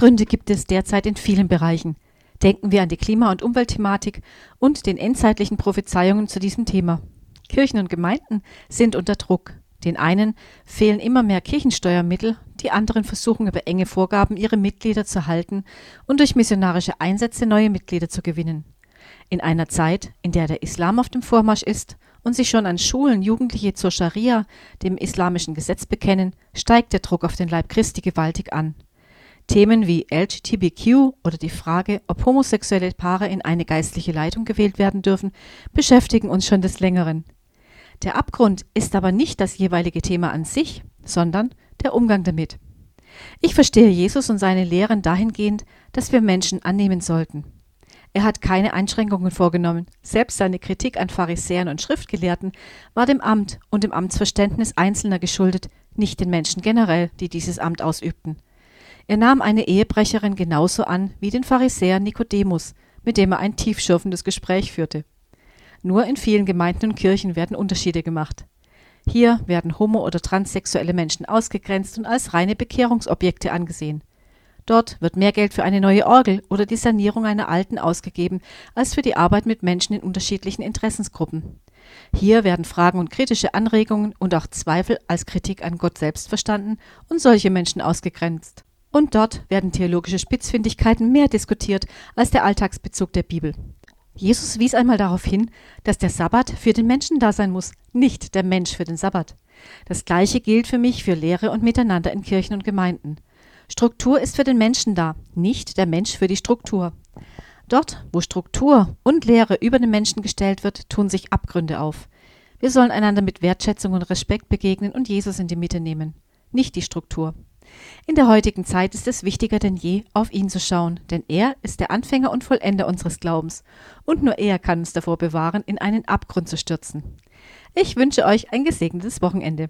Abgründe gibt es derzeit in vielen Bereichen. Denken wir an die Klima- und Umweltthematik und den endzeitlichen Prophezeiungen zu diesem Thema. Kirchen und Gemeinden sind unter Druck. Den einen fehlen immer mehr Kirchensteuermittel, die anderen versuchen über enge Vorgaben ihre Mitglieder zu halten und durch missionarische Einsätze neue Mitglieder zu gewinnen. In einer Zeit, in der der Islam auf dem Vormarsch ist und sich schon an Schulen Jugendliche zur Scharia, dem islamischen Gesetz, bekennen, steigt der Druck auf den Leib Christi gewaltig an. Themen wie LGBTQ oder die Frage, ob homosexuelle Paare in eine geistliche Leitung gewählt werden dürfen, beschäftigen uns schon des Längeren. Der Abgrund ist aber nicht das jeweilige Thema an sich, sondern der Umgang damit. Ich verstehe Jesus und seine Lehren dahingehend, dass wir Menschen annehmen sollten. Er hat keine Einschränkungen vorgenommen. Selbst seine Kritik an Pharisäern und Schriftgelehrten war dem Amt und dem Amtsverständnis Einzelner geschuldet, nicht den Menschen generell, die dieses Amt ausübten. Er nahm eine Ehebrecherin genauso an wie den Pharisäer Nikodemus, mit dem er ein tiefschürfendes Gespräch führte. Nur in vielen Gemeinden und Kirchen werden Unterschiede gemacht. Hier werden homo- oder transsexuelle Menschen ausgegrenzt und als reine Bekehrungsobjekte angesehen. Dort wird mehr Geld für eine neue Orgel oder die Sanierung einer alten ausgegeben, als für die Arbeit mit Menschen in unterschiedlichen Interessensgruppen. Hier werden Fragen und kritische Anregungen und auch Zweifel als Kritik an Gott selbst verstanden und solche Menschen ausgegrenzt. Und dort werden theologische Spitzfindigkeiten mehr diskutiert als der Alltagsbezug der Bibel. Jesus wies einmal darauf hin, dass der Sabbat für den Menschen da sein muss, nicht der Mensch für den Sabbat. Das Gleiche gilt für mich für Lehre und Miteinander in Kirchen und Gemeinden. Struktur ist für den Menschen da, nicht der Mensch für die Struktur. Dort, wo Struktur und Lehre über den Menschen gestellt wird, tun sich Abgründe auf. Wir sollen einander mit Wertschätzung und Respekt begegnen und Jesus in die Mitte nehmen, nicht die Struktur. In der heutigen Zeit ist es wichtiger denn je, auf ihn zu schauen, denn er ist der Anfänger und Vollender unseres Glaubens, und nur er kann uns davor bewahren, in einen Abgrund zu stürzen. Ich wünsche euch ein gesegnetes Wochenende.